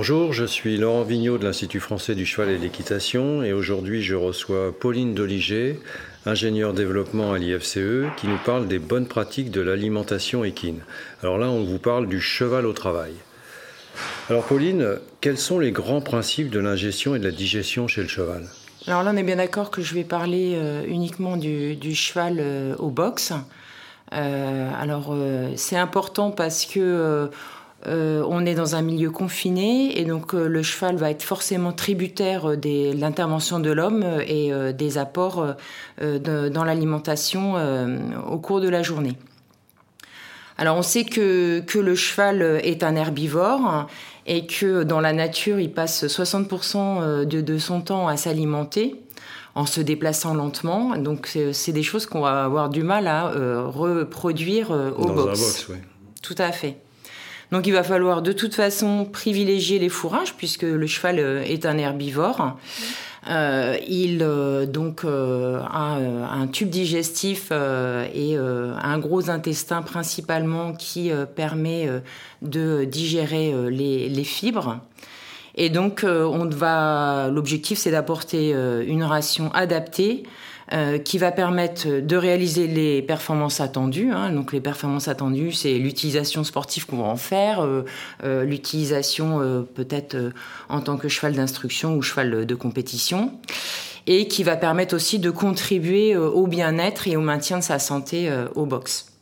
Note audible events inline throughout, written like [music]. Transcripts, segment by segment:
Bonjour, je suis Laurent Vigneault de l'Institut français du cheval et de l'équitation et aujourd'hui je reçois Pauline Doliger, ingénieure développement à l'IFCE, qui nous parle des bonnes pratiques de l'alimentation équine. Alors là, on vous parle du cheval au travail. Alors Pauline, quels sont les grands principes de l'ingestion et de la digestion chez le cheval? Alors là, on est bien d'accord que je vais parler euh, uniquement du, cheval euh, au box. Euh, alors c'est important parce que euh, on est dans un milieu confiné et donc euh, le cheval va être forcément tributaire de l'intervention de l'homme et euh, des apports dans l'alimentation au cours de la journée. Alors on sait que, le cheval est un herbivore et que dans la nature il passe 60% de, son temps à s'alimenter en se déplaçant lentement. Donc c'est des choses qu'on va avoir du mal à reproduire au dans box. Un box oui. Tout à fait. Donc il va falloir de toute façon privilégier les fourrages puisque le cheval euh, est un herbivore. Euh, il euh, donc a un tube digestif et un gros intestin principalement qui permet de digérer les, les, fibres. Et donc on va l'objectif c'est d'apporter une ration adaptée euh, qui va permettre de réaliser les performances attendues. Hein. Donc les performances attendues, c'est l'utilisation sportive qu'on va en faire, euh, euh, l'utilisation peut-être en tant que cheval d'instruction ou cheval de compétition, et qui va permettre aussi de contribuer au bien-être et au maintien de sa santé au box.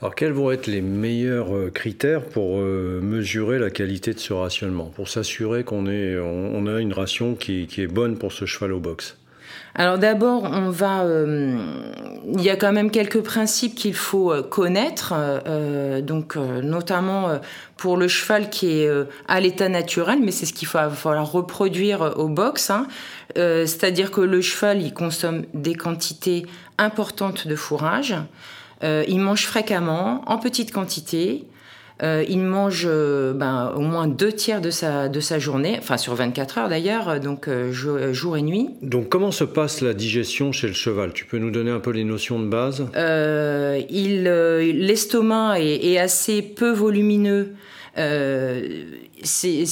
Alors quels vont être les meilleurs critères pour mesurer la qualité de ce rationnement, pour s'assurer qu'on on a une ration qui, est bonne pour ce cheval au box? Alors d'abord, on va, euh, il y a quand même quelques principes qu'il faut euh, connaître, euh, donc notamment pour le cheval qui est à l'état naturel, mais c'est ce qu'il va falloir reproduire au box. Hein. C'est-à-dire que le cheval, il consomme des quantités importantes de fourrage, il mange fréquemment, en petite quantité. Euh, il mange euh, ben, au moins deux tiers de sa, de sa journée, enfin sur 24 heures d'ailleurs, donc euh, jour, et nuit. Donc comment se passe la digestion chez le cheval? Tu peux nous donner un peu les notions de base? L'estomac est, assez peu volumineux. C'est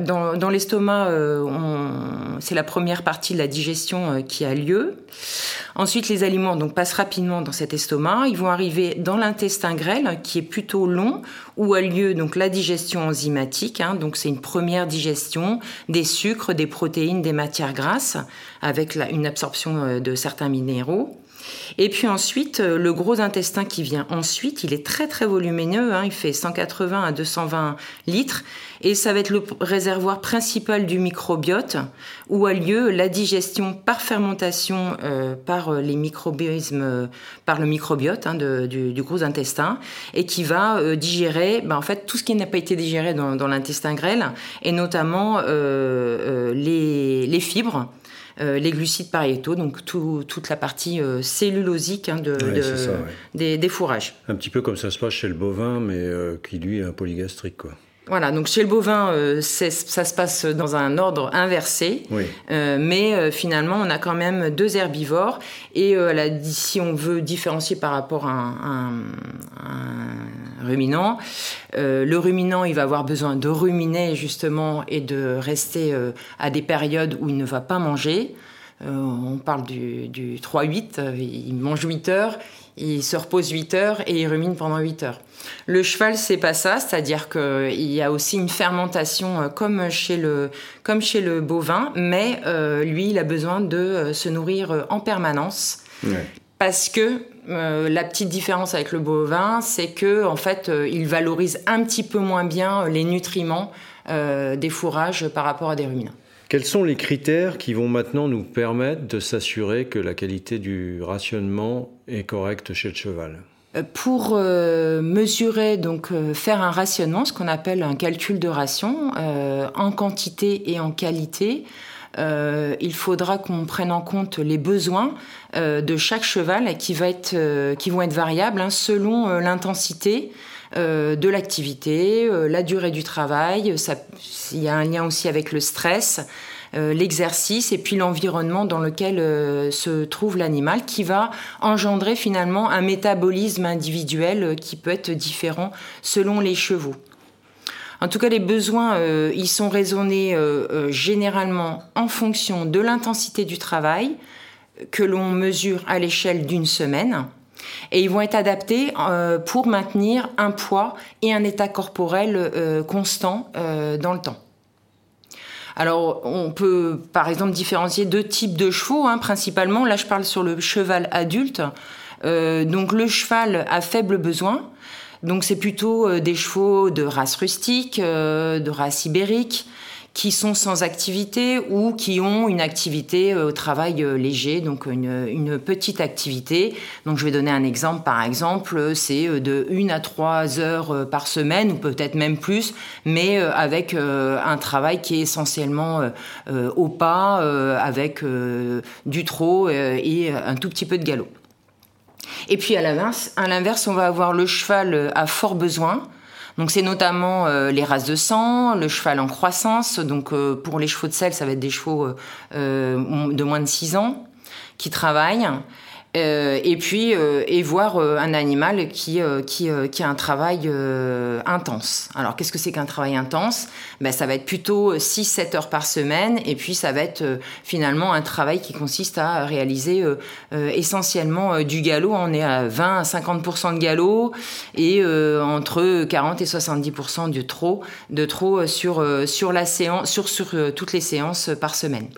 dans, dans l'estomac, c'est la première partie de la digestion qui a lieu. Ensuite, les aliments donc passent rapidement dans cet estomac. Ils vont arriver dans l'intestin grêle, qui est plutôt long, où a lieu donc la digestion enzymatique. Hein. donc c'est une première digestion des sucres, des protéines, des matières grasses, avec une absorption euh, de certains minéraux. Et puis ensuite, euh, le gros intestin qui vient ensuite, il est très très volumineux, hein. il fait 180 à 220 litres, et ça va être le réservoir principal du microbiote, où a lieu la digestion par fermentation euh, par les microbismes, euh, par le microbiote hein, du, gros intestin, et qui va digérer ben, en fait tout ce qui n'a pas été digéré dans, l'intestin grêle, et notamment les, fibres euh, les glucides pariétaux, donc toute la partie euh, cellulosique hein, de, des, fourrages. Un petit peu comme ça se passe chez le bovin, mais euh, qui lui est un polygastrique. Quoi. Voilà, donc chez le bovin, euh, ça se passe dans un ordre inversé, euh, mais euh, finalement, on a quand même deux herbivores. Et si on veut différencier par rapport à un, ruminant, le ruminant, il va avoir besoin de ruminer justement et de rester à des périodes où il ne va pas manger. on parle du, du 3-8, il mange 8 heures, il se repose 8 heures et il rumine pendant 8 heures. Le cheval, c'est pas ça, c'est-à-dire qu'il y a aussi une fermentation euh, comme chez le, comme chez le bovin, mais euh, lui, il a besoin de euh, se nourrir en permanence. Parce que la petite différence avec le bovin, c'est que en fait, il valorise un petit peu moins bien les nutriments des fourrages par rapport à des ruminants. Quels sont les critères qui vont maintenant nous permettre de s'assurer que la qualité du rationnement est correcte chez le cheval? Euh, pour euh, mesurer, donc euh, faire un rationnement, ce qu'on appelle un calcul de ration, en quantité et en qualité, il faudra qu'on prenne en compte les besoins de chaque cheval qui, vont être variables hein, selon l'intensité de l'activité, la durée du travail. il y a un lien aussi avec le stress. Euh, l'exercice et puis l'environnement dans lequel euh, se trouve l'animal qui va engendrer finalement un métabolisme individuel euh, qui peut être différent selon les chevaux. En tout cas, les besoins, ils sont raisonnés généralement en fonction de l'intensité du travail que l'on mesure à l'échelle d'une semaine. Et ils vont être adaptés pour maintenir un poids et un état corporel constant dans le temps. Alors, on peut, par exemple, différencier deux types de chevaux, hein, principalement. Là, je parle sur le cheval adulte. Euh, donc, le cheval a faible besoin. Donc, c'est plutôt euh, des chevaux de race rustique, euh, de race ibérique, qui sont sans activité ou qui ont une activité euh, au travail euh, léger, donc une, petite activité. Donc je vais donner un exemple, par exemple, c'est euh, de 1 à 3 heures par semaine, ou peut-être même plus, mais avec un travail qui est essentiellement au pas, avec du trot et un tout petit peu de galop. Et puis à l'inverse, on va avoir le cheval à fort besoin, donc c'est notamment euh, les races de sang, le cheval en croissance. Donc euh, pour les chevaux de sel, ça va être des chevaux euh, de moins de 6 ans qui travaillent. Euh, et puis euh, et voir euh, un animal qui qui, qui a un travail intense. Alors qu'est-ce que c'est qu'un travail intense? Ben, ça va être plutôt 6 7 heures par semaine et puis ça va être finalement un travail qui consiste à réaliser essentiellement du galop, on est à 20 à 50% de galop et entre 40 et 70 de trop de trop sur sur la séance sur sur toutes les séances par semaine.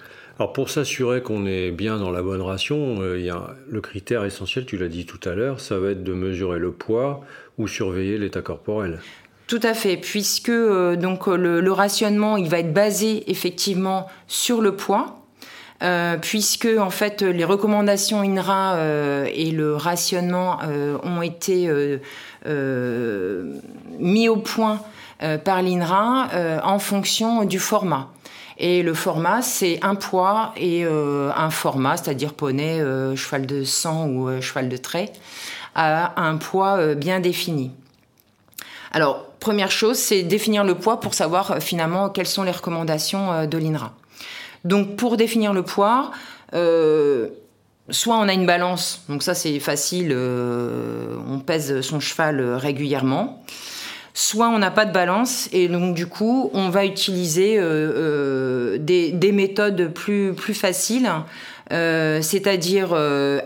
Alors pour s'assurer qu'on est bien dans la bonne ration, euh, y a le critère essentiel, tu l'as dit tout à l'heure, ça va être de mesurer le poids ou surveiller l'état corporel. Tout à fait, puisque euh, donc le, rationnement, il va être basé effectivement sur le poids. Euh, puisque en fait les recommandations INRA et le rationnement ont été mis au point par l'INRA en fonction du format. Et le format, c'est un poids et euh, un format, c'est-à-dire poney, euh, cheval de sang ou euh, cheval de trait, à un poids bien défini. Alors, première chose, c'est définir le poids pour savoir finalement quelles sont les recommandations de l'INRA. Donc, pour définir le poids, soit on a une balance, donc ça c'est facile, on pèse son cheval régulièrement soit on n'a pas de balance et donc du coup on va utiliser euh, euh, des, méthodes plus, plus faciles, euh, c'est-à-dire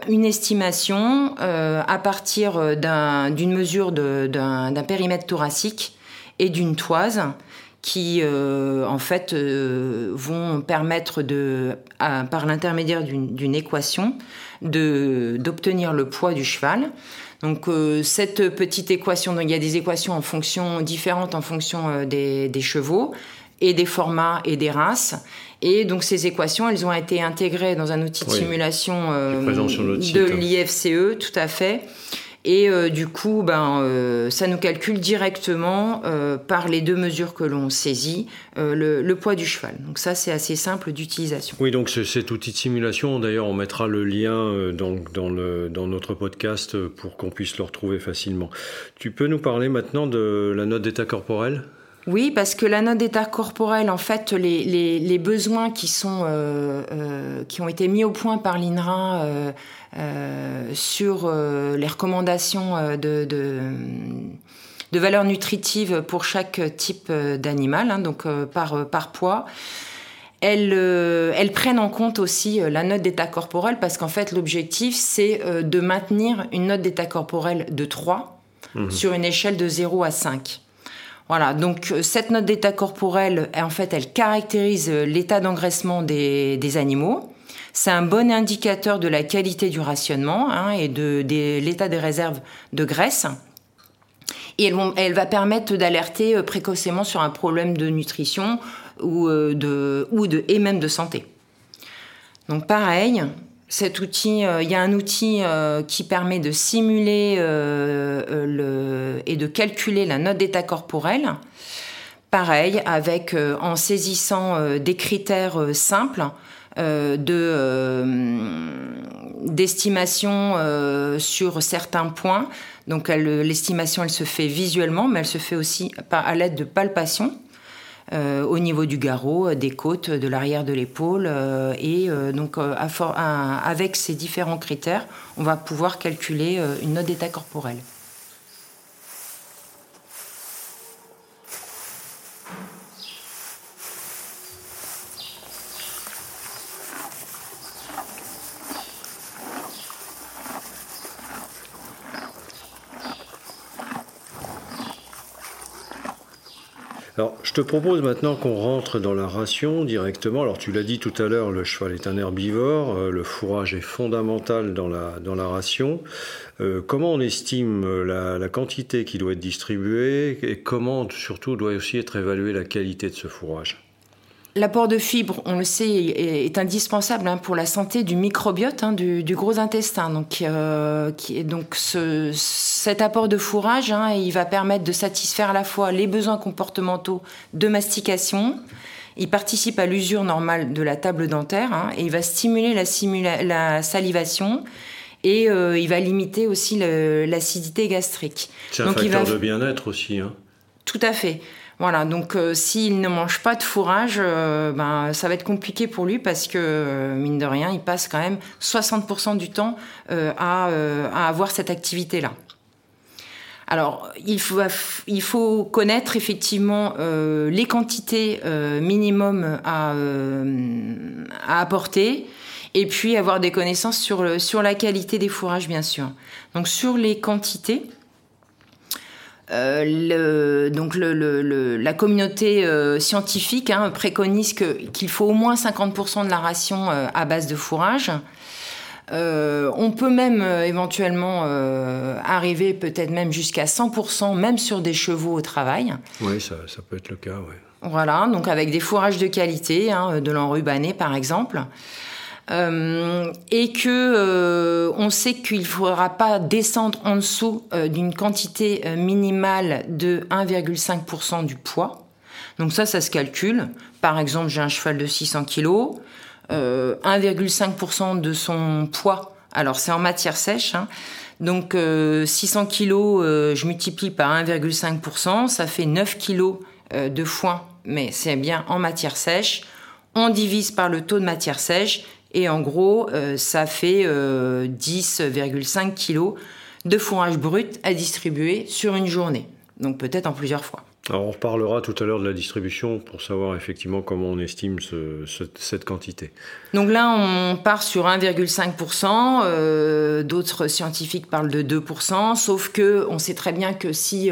une estimation à partir d'une mesure d'un périmètre thoracique et d'une toise qui en fait vont permettre de, par l'intermédiaire d'une équation d'obtenir le poids du cheval. Donc euh, cette petite équation, donc il y a des équations en fonction différentes en fonction euh, des, chevaux et des formats et des races. Et donc ces équations, elles ont été intégrées dans un outil de simulation euh, de l'IFCE, tout à fait. Et euh, du coup, ben, euh, ça nous calcule directement euh, par les deux mesures que l'on saisit le, poids du cheval. Donc ça, c'est assez simple d'utilisation. Oui, donc cet outil de simulation, d'ailleurs, on mettra le lien dans, notre podcast pour qu'on puisse le retrouver facilement. Tu peux nous parler maintenant de la note d'état corporel? Oui, parce que la note d'état corporel, en fait, les, les, besoins qui, sont, qui ont été mis au point par l'INRA euh, sur euh, les recommandations euh, de, de, valeurs nutritives pour chaque type d'animal, hein, donc par, par poids. Elles, elles, prennent en compte aussi la note d'état corporel parce qu'en fait l'objectif c'est de maintenir une note d'état corporel de 3 mmh. sur une échelle de 0 à 5. Voilà, donc cette note d'état corporel, en fait, elle caractérise l'état d'engraissement des, des animaux. C'est un bon indicateur de la qualité du rationnement hein, et de, l'état des réserves de graisse. Et elle, va permettre d'alerter euh, précocement sur un problème de nutrition, ou, de, ou de, et même de santé. Donc pareil, cet outil, il y a un outil qui permet de simuler le, et de calculer la note d'état corporel. Pareil, avec en saisissant des critères simples de d'estimation sur certains points donc l'estimation, elle se fait visuellement, mais elle se fait aussi à l'aide de palpations. Euh, au niveau du garrot, des côtes, de l'arrière de l'épaule. Euh, et euh, donc, avec ces différents critères, on va pouvoir calculer une note d'état corporel. Alors, je te propose maintenant qu'on rentre dans la ration directement. Alors, tu l'as dit tout à l'heure, le cheval est un herbivore, euh, le fourrage est fondamental dans la, ration. Euh, comment on estime la, la quantité qui doit être distribuée et comment, surtout, doit aussi être évaluée la qualité de ce fourrage? L'apport de fibres, on le sait, est, indispensable hein, pour la santé du microbiote hein, du, gros intestin. Donc, euh, donc cet apport de fourrage, hein, il va permettre de satisfaire à la fois les besoins comportementaux de mastication, il participe à l'usure normale de la table dentaire et il va stimuler la, salivation et euh, il va limiter aussi l'acidité gastrique. C'est un facteur de bien-être aussi. Tout à fait. Voilà, donc euh, s'il ne mange pas de fourrage, euh, ben, ça va être compliqué pour lui parce que, euh, mine de rien, il passe quand même 60% du temps à, avoir cette activité-là. Alors, il faut, il faut connaître effectivement les quantités minimum à, à, apporter et puis avoir des connaissances sur la qualité des fourrages, bien sûr. Donc, sur les quantités, euh, donc la communauté euh, scientifique hein, préconise qu'il faut au moins 50% de la ration euh, à base de fourrage. on peut même éventuellement arriver peut-être même jusqu'à 100%, même sur des chevaux au travail. Oui, ça, peut être le cas, oui. Voilà, donc avec des fourrages de qualité, hein, de l'enrubané par exemple. Euh, et que euh, on sait qu'il ne faudra pas descendre en dessous euh, d'une quantité minimale de 1,5% du poids. Donc ça, ça se calcule. Par exemple, j'ai un cheval de 600 kg, 1,5% de son poids. Alors c'est en matière sèche. Hein. Donc 600 kg, je multiplie par 1,5%, ça fait 9 kg de foin, mais c'est bien en matière sèche. On divise par le taux de matière sèche et en gros, euh, ça fait 10,5 euh, kg de fourrage brut à distribuer sur une journée. Donc peut-être en plusieurs fois. Alors on reparlera tout à l'heure de la distribution pour savoir effectivement comment on estime cette quantité. Donc là, on part sur 1,5%. Euh, d'autres scientifiques parlent de 2%, sauf que on sait très bien que si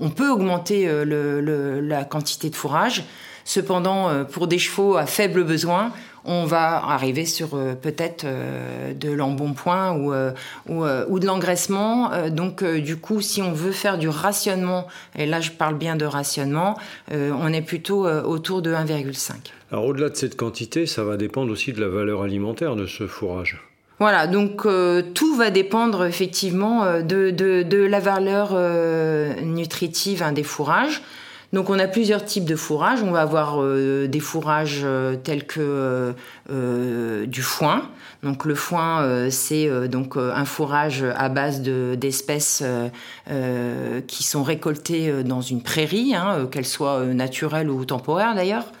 on peut augmenter la quantité de fourrage, cependant pour des chevaux à faible besoin, on va arriver sur euh, peut-être euh, de l'embonpoint ou, euh, ou, de l'engraissement. donc, du coup, si on veut faire du rationnement, et là je parle bien de rationnement, on est plutôt autour de 1,5. Alors, au-delà de cette quantité, ça va dépendre aussi de la valeur alimentaire de ce fourrage. Voilà, donc tout va dépendre effectivement de, la valeur nutritive hein, des fourrages. Donc on a plusieurs types de fourrage. On va avoir euh, des fourrages euh, tels que euh, du foin. Donc le foin, c'est donc un fourrage à base d'espèces qui sont récoltées dans une prairie, hein, qu'elles soient naturelles ou temporaires d'ailleurs.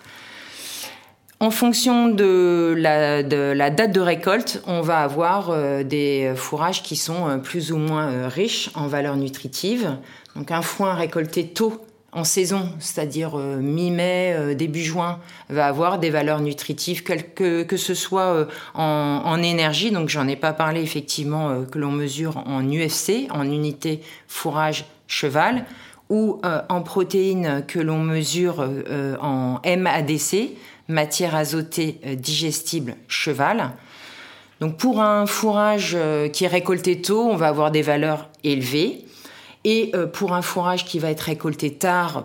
En fonction de la, de la, date de récolte, on va avoir des fourrages qui sont plus ou moins riches en valeur nutritive. Donc un foin récolté tôt en saison, c'est-à-dire euh, mi-mai, euh, début juin, va avoir des valeurs nutritives, que, que ce soit euh, en, énergie, donc j'en ai pas parlé effectivement, que l'on mesure en UFC, en unité fourrage cheval, ou en protéines que l'on mesure en MADC, matière azotée digestible cheval. Donc pour un fourrage qui est récolté tôt, on va avoir des valeurs élevées. Et euh, pour un fourrage qui va être récolté tard,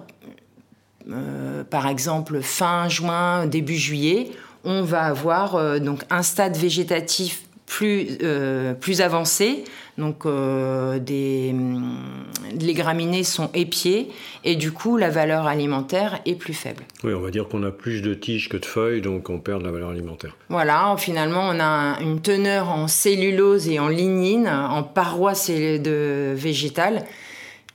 par exemple fin juin, début juillet, on va avoir donc un stade végétatif plus, euh, plus avancées. Donc, euh, des, les graminées sont épiées et du coup, la valeur alimentaire est plus faible. Oui, on va dire qu'on a plus de tiges que de feuilles, donc on perd de la valeur alimentaire. Voilà, finalement, on a une teneur en cellulose et en lignine, en parois de végétales,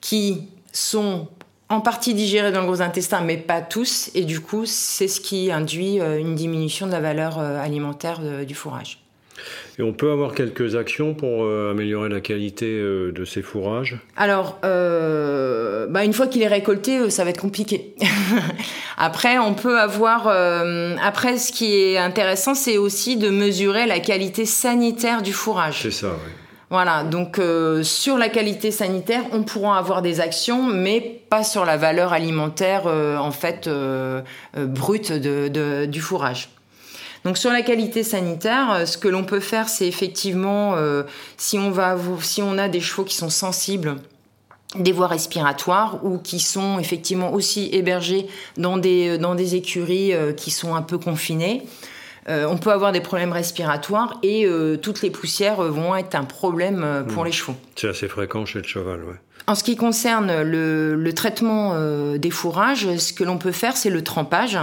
qui sont en partie digérés dans le gros intestin, mais pas tous. Et du coup, c'est ce qui induit euh, une diminution de la valeur alimentaire du fourrage. Et on peut avoir quelques actions pour euh, améliorer la qualité euh, de ces fourrages? Alors, euh, bah une fois qu'il est récolté, ça va être compliqué. [laughs] après, on peut avoir. après, ce qui est intéressant, c'est aussi de mesurer la qualité sanitaire du fourrage. C'est ça, oui. Voilà, donc sur la qualité sanitaire, on pourra avoir des actions, mais pas sur la valeur alimentaire en fait brute du fourrage. Donc sur la qualité sanitaire, euh, ce que l'on peut faire, c'est effectivement, euh, si, on a des chevaux qui sont sensibles, des voies respiratoires ou qui sont effectivement aussi hébergés euh, dans des écuries qui sont un peu confinées. On peut avoir des problèmes respiratoires et toutes les poussières vont être un problème pour hmm. les chevaux. C'est assez fréquent chez le cheval, oui. En ce qui concerne le, traitement des fourrages, ce que l'on peut faire, c'est le trempage.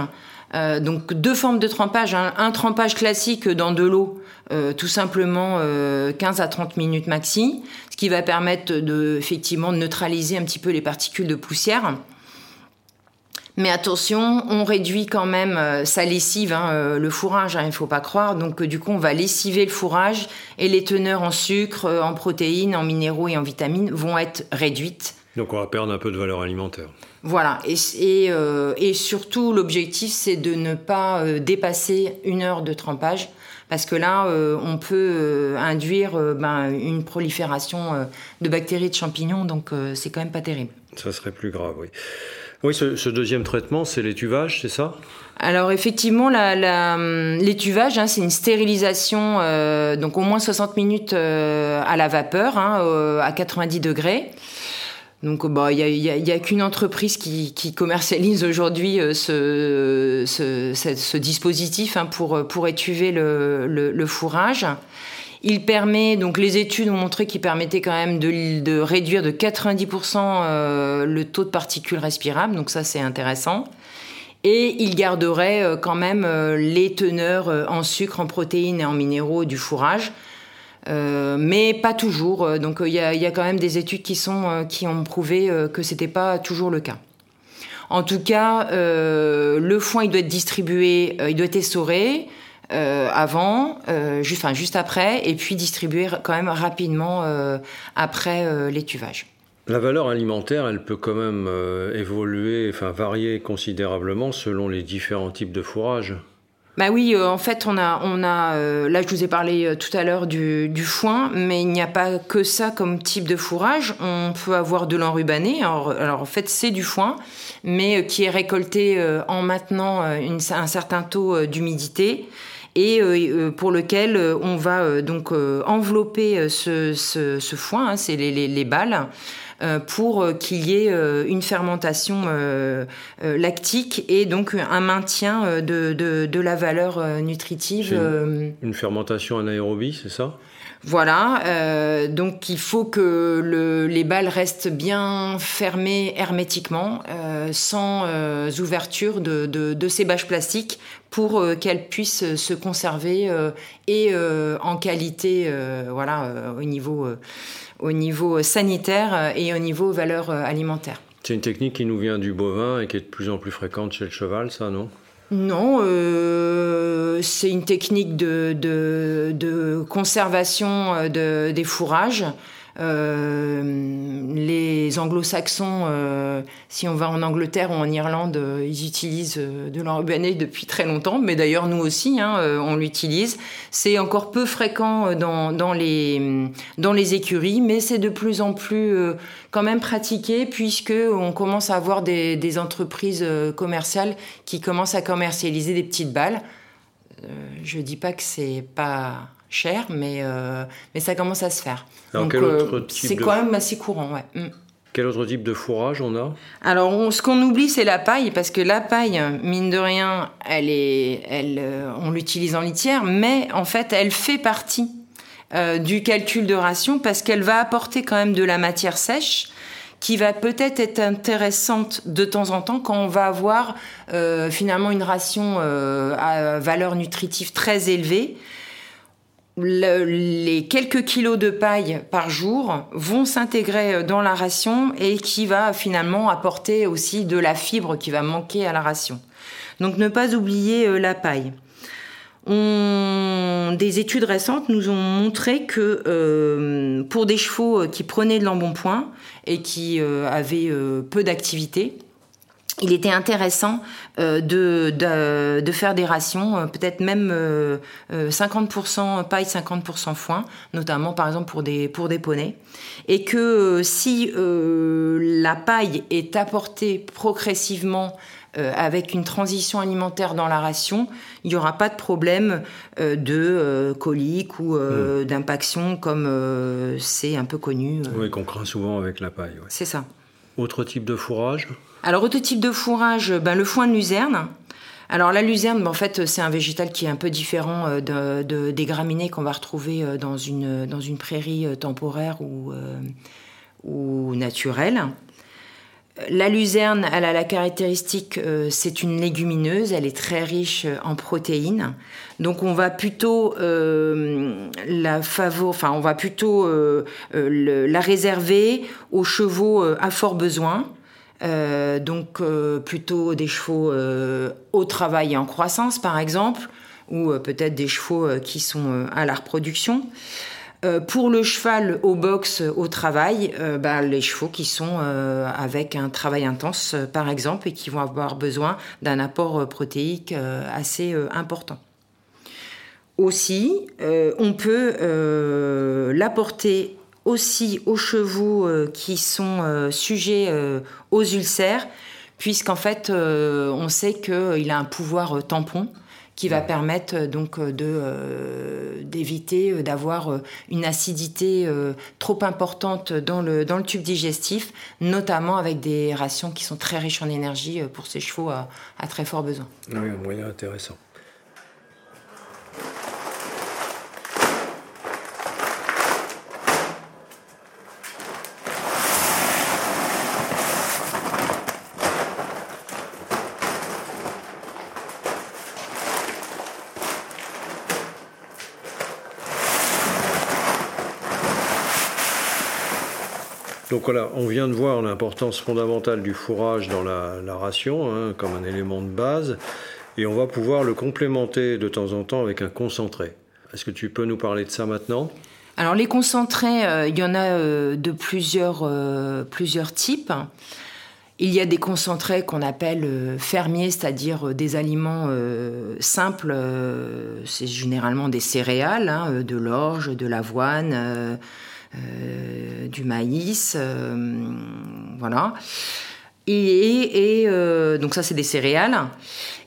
Euh, donc deux formes de trempage, un trempage classique dans de l'eau, euh, tout simplement 15 euh, à 30 minutes maxi, ce qui va permettre de effectivement neutraliser un petit peu les particules de poussière. Mais attention, on réduit quand même sa lessive, hein, le fourrage, hein, il ne faut pas croire. Donc du coup, on va lessiver le fourrage et les teneurs en sucre, en protéines, en minéraux et en vitamines vont être réduites. Donc on va perdre un peu de valeur alimentaire. Voilà, et, et, euh, et surtout l'objectif c'est de ne pas euh, dépasser une heure de trempage, parce que là euh, on peut induire ben, une prolifération de bactéries de champignons, donc c'est quand même pas terrible. Ça serait plus grave, oui. Oui, ce, deuxième traitement, c'est l'étuvage, c'est ça? Alors effectivement, l'étuvage, hein, c'est une stérilisation, donc au moins 60 minutes à la vapeur, hein, à 90 degrés. Donc, bah, il n'y a, qu'une entreprise qui, commercialise aujourd'hui euh, ce, dispositif hein, pour étuver le, fourrage. Il permet, donc les études ont montré qu'il permettait quand même de, réduire de 90% euh, le taux de particules respirables, donc ça c'est intéressant. Et il garderait euh, quand même les teneurs en sucre, en protéines et en minéraux du fourrage. Euh, mais pas toujours. Euh, donc il y, a, quand même des études euh, qui ont prouvé que c'était pas toujours le cas. En tout cas, le foin il doit être distribué, il doit être essoré avant, juste, enfin, juste après, et puis distribué quand même rapidement après l'étuvage. La valeur alimentaire, elle peut quand même évoluer, enfin varier considérablement selon les différents types de fourrage. Bah oui, euh, en fait, on a, on a euh, là, je vous ai parlé euh, tout à l'heure du, du, foin, mais il n'y a pas que ça comme type de fourrage. On peut avoir de l'enrubané. Alors, alors, en fait, c'est du foin, mais qui est récolté en maintenant une, un certain taux d'humidité et pour lequel on va donc envelopper ce, ce, ce foin, hein, c'est les, les, les balles, euh, pour euh, qu'il y ait euh, une fermentation lactique et donc un maintien de, de, la valeur nutritive. Une, fermentation anaérobie, c'est ça? Voilà, donc il faut que le, les balles restent bien fermées hermétiquement, sans ouverture de, de, de, ces bâches plastiques, pour qu'elles puissent se conserver et en qualité, voilà, au niveau au niveau sanitaire et au niveau valeur alimentaire. C'est une technique qui nous vient du bovin et qui est de plus en plus fréquente chez le cheval, ça, non? Non, euh, c'est une technique de, de, de conservation euh, de, des fourrages. Euh, les anglo-saxons, euh, si on va en Angleterre ou en Irlande, euh, ils utilisent de l'enrubané depuis très longtemps, mais d'ailleurs nous aussi, hein, on l'utilise. C'est encore peu fréquent dans, dans, les, dans les écuries, mais c'est de plus en plus quand même pratiqué puisque on commence à avoir des, des entreprises commerciales qui commencent à commercialiser des petites balles. je dis pas que c'est pas cher, mais, euh, mais ça commence à se faire. Donc, euh, c'est quand même assez courant, ouais. Mm. Quel autre type de fourrage on a? Alors, ce qu'on oublie, c'est la paille, parce que la paille, mine de rien, elle est, elle, euh, on l'utilise en litière, mais en fait, elle fait partie euh, du calcul de ration parce qu'elle va apporter quand même de la matière sèche qui va peut-être être intéressante de temps en temps quand on va avoir euh, finalement une ration à valeur nutritive très élevée les quelques kilos de paille par jour vont s'intégrer dans la ration et qui va finalement apporter aussi de la fibre qui va manquer à la ration. Donc ne pas oublier euh, la paille. Des études récentes nous ont montré que euh, pour des chevaux qui prenaient de l'embonpoint et qui euh, avaient peu d'activité, il était intéressant euh, de, de, faire des rations, euh, peut-être même 50% euh, paille, 50% foin, notamment par exemple pour des, pour des poneys. Et que si la paille est apportée progressivement avec une transition alimentaire dans la ration, il n'y aura pas de problème de colique ou hmm. d'impaction comme c'est un peu connu. Oui, qu'on craint souvent avec la paille. C'est ça. Autre type de fourrage? Alors, autre type de fourrage, ben, le foin de luzerne. Alors la luzerne, ben, en fait, c'est un végétal qui est un peu différent euh, de, des graminées qu'on va retrouver euh, dans une, dans une prairie euh, temporaire ou, ou naturelle. La luzerne, elle a la caractéristique, c'est une légumineuse, elle est très riche en protéines. Donc on va plutôt la favor, enfin on va plutôt la réserver aux chevaux à fort besoin. Euh, donc euh, plutôt des chevaux euh, au travail et en croissance par exemple, ou peut-être des chevaux qui sont à la reproduction. pour le cheval au box au travail, bah, les chevaux qui sont avec un travail intense par exemple et qui vont avoir besoin d'un apport protéique assez important. Aussi, on peut l'apporter aussi aux chevaux euh, qui sont euh, sujets euh, aux ulcères, puisqu'en fait, on sait qu'il a un pouvoir tampon qui va permettre donc de d'éviter d'avoir une acidité trop importante dans le dans le tube digestif, notamment avec des rations qui sont très riches en énergie pour ces chevaux à, à très fort besoin. Ah oui, un moyen intéressant. On vient de voir l'importance fondamentale du fourrage dans la, ration, hein, comme un élément de base, et on va pouvoir le complémenter de temps en temps avec un concentré. Est-ce que tu peux nous parler de ça maintenant? Alors les concentrés, euh, il y en a euh, de plusieurs, euh, plusieurs types. Il y a des concentrés qu'on appelle fermiers, c'est-à-dire des aliments simples. c'est généralement des céréales, hein, de l'orge, de l'avoine du maïs, euh, voilà. Et, euh, donc ça, c'est des céréales.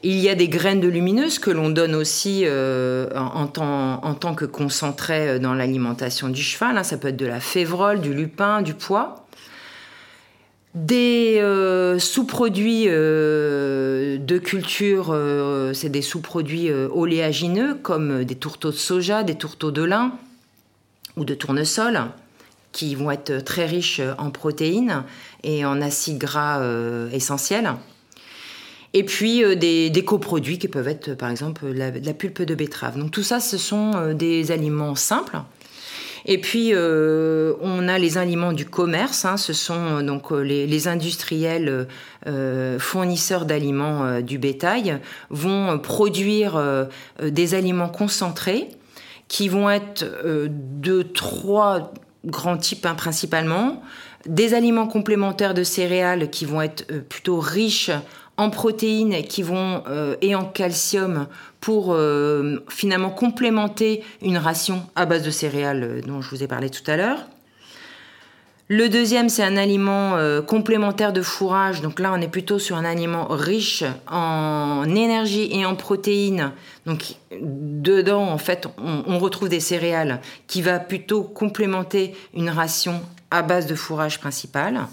Il y a des graines de lumineuses que l'on donne aussi en, tant, que concentré dans l'alimentation du cheval. Hein. Ça peut être de la févrole, du lupin, du pois. Des sous-produits de culture, c'est des sous-produits oléagineux comme des tourteaux de soja, des tourteaux de lin ou de tournesol qui vont être très riches en protéines et en acides gras euh, essentiels. Et puis euh, des, coproduits qui peuvent être par exemple la, pulpe de betterave. Donc tout ça, ce sont euh, des aliments simples. Et puis on a les aliments du commerce. Hein. ce sont donc les industriels fournisseurs d'aliments du bétail vont produire des aliments concentrés qui vont être de trois grands types hein, principalement, des aliments complémentaires de céréales qui vont être euh, plutôt riches en protéines qui vont, euh, et en calcium pour euh, finalement complémenter une ration à base de céréales dont je vous ai parlé tout à l'heure. Le deuxième, c'est un aliment complémentaire de fourrage. Donc là, on est plutôt sur un aliment riche en énergie et en protéines. Donc dedans, en fait, on, retrouve des céréales qui va plutôt complémenter une ration à base de fourrage principal.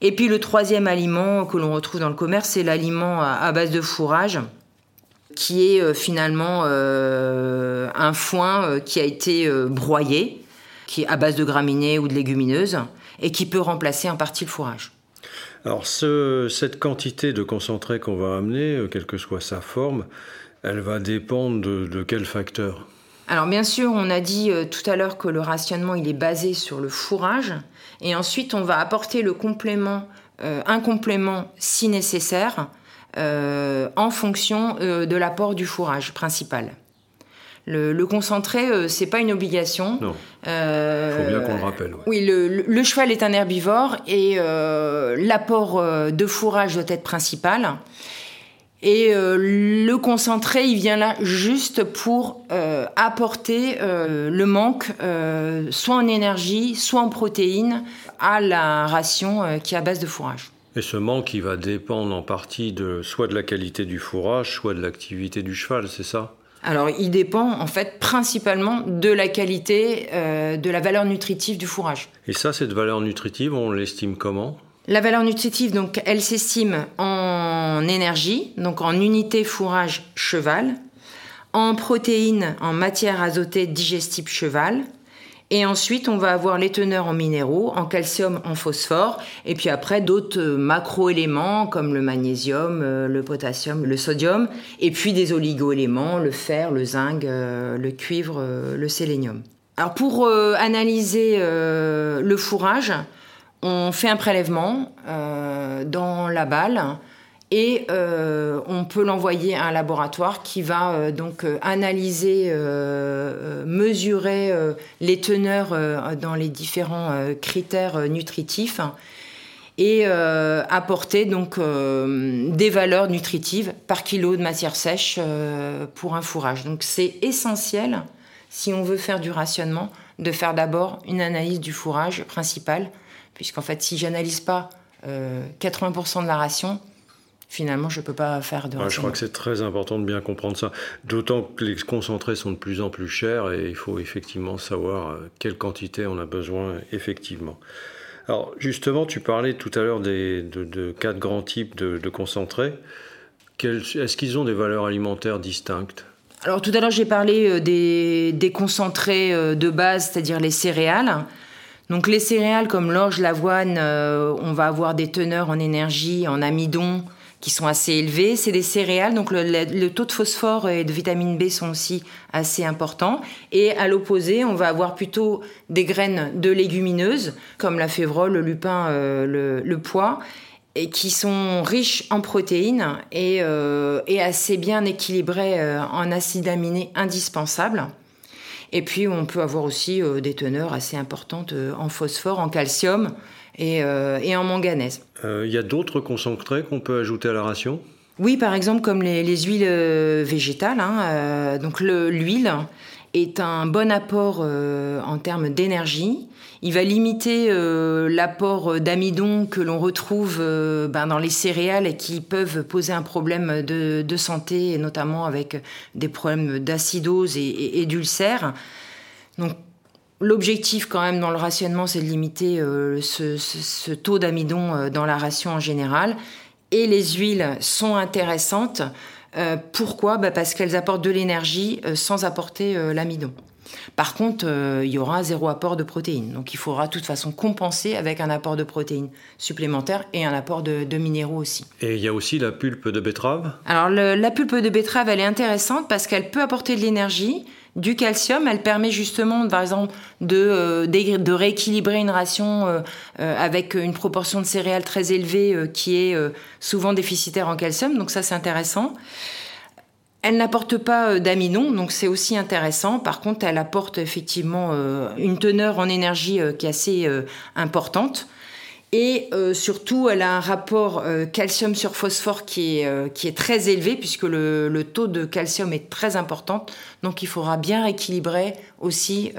Et puis le troisième aliment que l'on retrouve dans le commerce, c'est l'aliment à, base de fourrage, qui est euh, finalement euh, un foin euh, qui a été broyé, qui est à base de graminées ou de légumineuses, et qui peut remplacer en partie le fourrage. Alors cette quantité de concentré qu'on va amener, quelle que soit sa forme, elle va dépendre de, de quel facteur? Alors bien sûr, on a dit tout à l'heure que le rationnement il est basé sur le fourrage, et ensuite, on va apporter le complément, euh, un complément si nécessaire, euh, en fonction euh, de l'apport du fourrage principal. Le, concentré, c'est pas une obligation. Non. Il faut bien qu'on le rappelle. Oui, le, cheval est un herbivore et l'apport de fourrage doit être principal. Et euh, le concentré, il vient là juste pour euh, apporter euh, le manque, soit en énergie, soit en protéines, à la ration qui est à base de fourrage. Et ce manque, il va dépendre en partie de soit de la qualité du fourrage, soit de l'activité du cheval, c'est ça? Alors, il dépend en fait principalement de la qualité, de la valeur nutritive du fourrage. Et ça, cette valeur nutritive, on l'estime comment? La valeur nutritive, donc, elle s'estime en énergie, donc en unité fourrage cheval, en protéines, en matière azotée digestible cheval, et ensuite, on va avoir les teneurs en minéraux, en calcium, en phosphore, et puis après d'autres euh, macro-éléments comme le magnésium, euh, le potassium, le sodium, et puis des oligo-éléments, le fer, le zinc, euh, le cuivre, le sélénium. Alors pour analyser le fourrage, on fait un prélèvement dans la balle et euh, on peut l'envoyer à un laboratoire qui va euh, donc analyser, mesurer les teneurs dans les différents critères nutritifs et apporter donc des valeurs nutritives par kilo de matière sèche pour un fourrage. Donc c'est essentiel si on veut faire du rationnement de faire d'abord une analyse du fourrage principal puisqu'en fait, si j'analyse pas 80% euh, de la ration, finalement, je ne peux pas faire de Je crois que c'est très important de bien comprendre ça. D'autant que les concentrés sont de plus en plus chers et il faut effectivement savoir euh, quelle quantité on a besoin effectivement. Alors justement, tu parlais tout à l'heure de, quatre grands types de, concentrés. Est-ce qu'ils ont des valeurs alimentaires distinctes? Alors tout à l'heure, j'ai parlé euh, des, des, concentrés de base, c'est-à-dire les céréales. Donc les céréales comme l'orge, l'avoine, euh, on va avoir des teneurs en énergie, en amidon qui sont assez élevées. C'est des céréales, donc le, taux de phosphore et de vitamine B sont aussi assez importants. Et à l'opposé, on va avoir plutôt des graines de légumineuses comme la févrole, le lupin, euh, le, pois et qui sont riches en protéines et, euh, assez bien équilibrées en acides aminés indispensables. Et puis on peut avoir aussi euh, des teneurs assez importantes euh, en phosphore, en calcium et, euh, et en manganèse. Il y a d'autres concentrés qu'on peut ajouter à la ration? Oui, par exemple comme les, les huiles végétales. Hein, donc l'huile est un bon apport en termes d'énergie. Il va limiter euh, l'apport d'amidon que l'on retrouve euh, ben, dans les céréales et qui peuvent poser un problème de, santé, et notamment avec des problèmes d'acidose et, d'ulcère. Donc, L'objectif quand même dans le rationnement, c'est de limiter euh, ce, taux d'amidon dans la ration en général. Et les huiles sont intéressantes. pourquoi? Ben, Parce qu'elles apportent de l'énergie sans apporter l'amidon. Par contre, euh, il y aura zéro apport de protéines. Donc il faudra de toute façon compenser avec un apport de protéines supplémentaires et un apport de, minéraux aussi. Et il y a aussi la pulpe de betterave? Alors la pulpe de betterave, elle est intéressante parce qu'elle peut apporter de l'énergie, du calcium. Elle permet justement, par exemple, de, euh, rééquilibrer une ration euh, avec une proportion de céréales très élevée qui est souvent déficitaire en calcium. Donc ça, c'est intéressant. Elle n'apporte pas euh, d'amidon, donc c'est aussi intéressant. Par contre, elle apporte effectivement euh, une teneur en énergie euh, qui est assez importante. Et surtout, elle a un rapport calcium sur phosphore qui est, est très élevé, puisque le, taux de calcium est très important. Donc il faudra bien rééquilibrer aussi,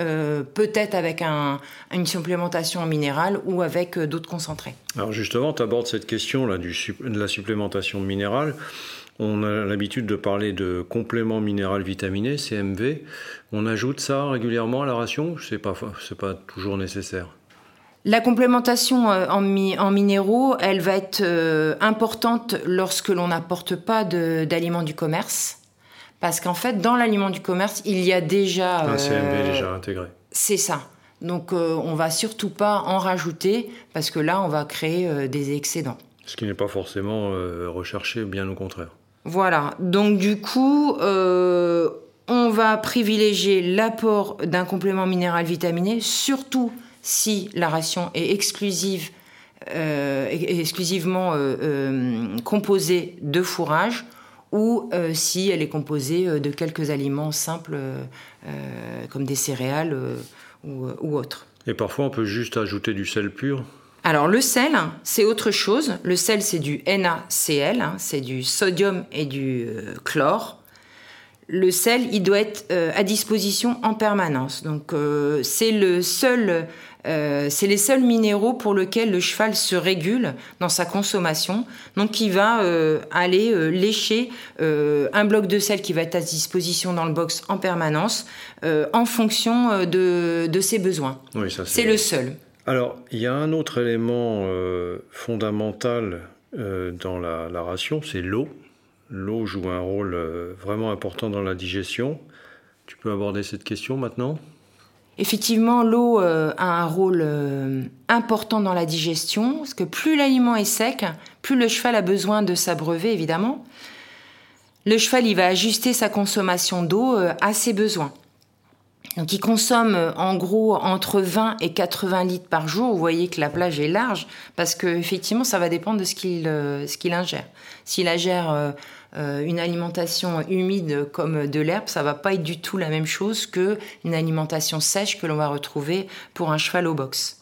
peut-être avec une supplémentation en minéral ou avec d'autres concentrés. Alors justement, tu abordes cette question là, de la supplémentation minérale. On a l'habitude de parler de complément minéral vitaminé, CMV. On ajoute ça régulièrement à la ration C'est pas, pas toujours nécessaire? La complémentation en, minéraux, elle va être importante lorsque l'on n'apporte pas d'aliments du commerce. Parce qu'en fait, dans l'aliment du commerce, il y a déjà... Un CMB déjà intégré. C'est ça. Donc on va surtout pas en rajouter parce que là, on va créer des excédents. Ce qui n'est pas forcément recherché, bien au contraire. Voilà, donc du coup, euh, on va privilégier l'apport d'un complément minéral vitaminé, surtout si la ration est exclusive, euh, exclusivement euh, composée de fourrage ou si elle est composée de quelques aliments simples comme des céréales ou, ou autres. Et parfois on peut juste ajouter du sel pur? Alors le sel, c'est autre chose. Le sel, c'est du NaCl, hein, c'est du sodium et du euh, chlore. Le sel, il doit être euh, à disposition en permanence. Donc euh, c'est le seul, c'est les seuls minéraux pour lesquels le cheval se régule dans sa consommation. Donc il va aller lécher un bloc de sel qui va être à disposition dans le box en permanence en fonction de, de ses besoins. Oui, c'est le seul. Alors, il y a un autre élément euh, fondamental euh, dans la, ration, c'est l'eau. L'eau joue un rôle euh, vraiment important dans la digestion. Tu peux aborder cette question maintenant? Effectivement, l'eau a un rôle important dans la digestion, parce que plus l'aliment est sec, plus le cheval a besoin de s'abreuver, évidemment. Le cheval, il va ajuster sa consommation d'eau à ses besoins. Donc il consomme euh, en gros entre 20 et 80 litres par jour. Vous voyez que la plage est large parce que effectivement ça va dépendre de ce qu'il euh, ingère. S'il ingère euh, une alimentation humide comme de l'herbe, ça va pas être du tout la même chose que une alimentation sèche que l'on va retrouver pour un cheval au box.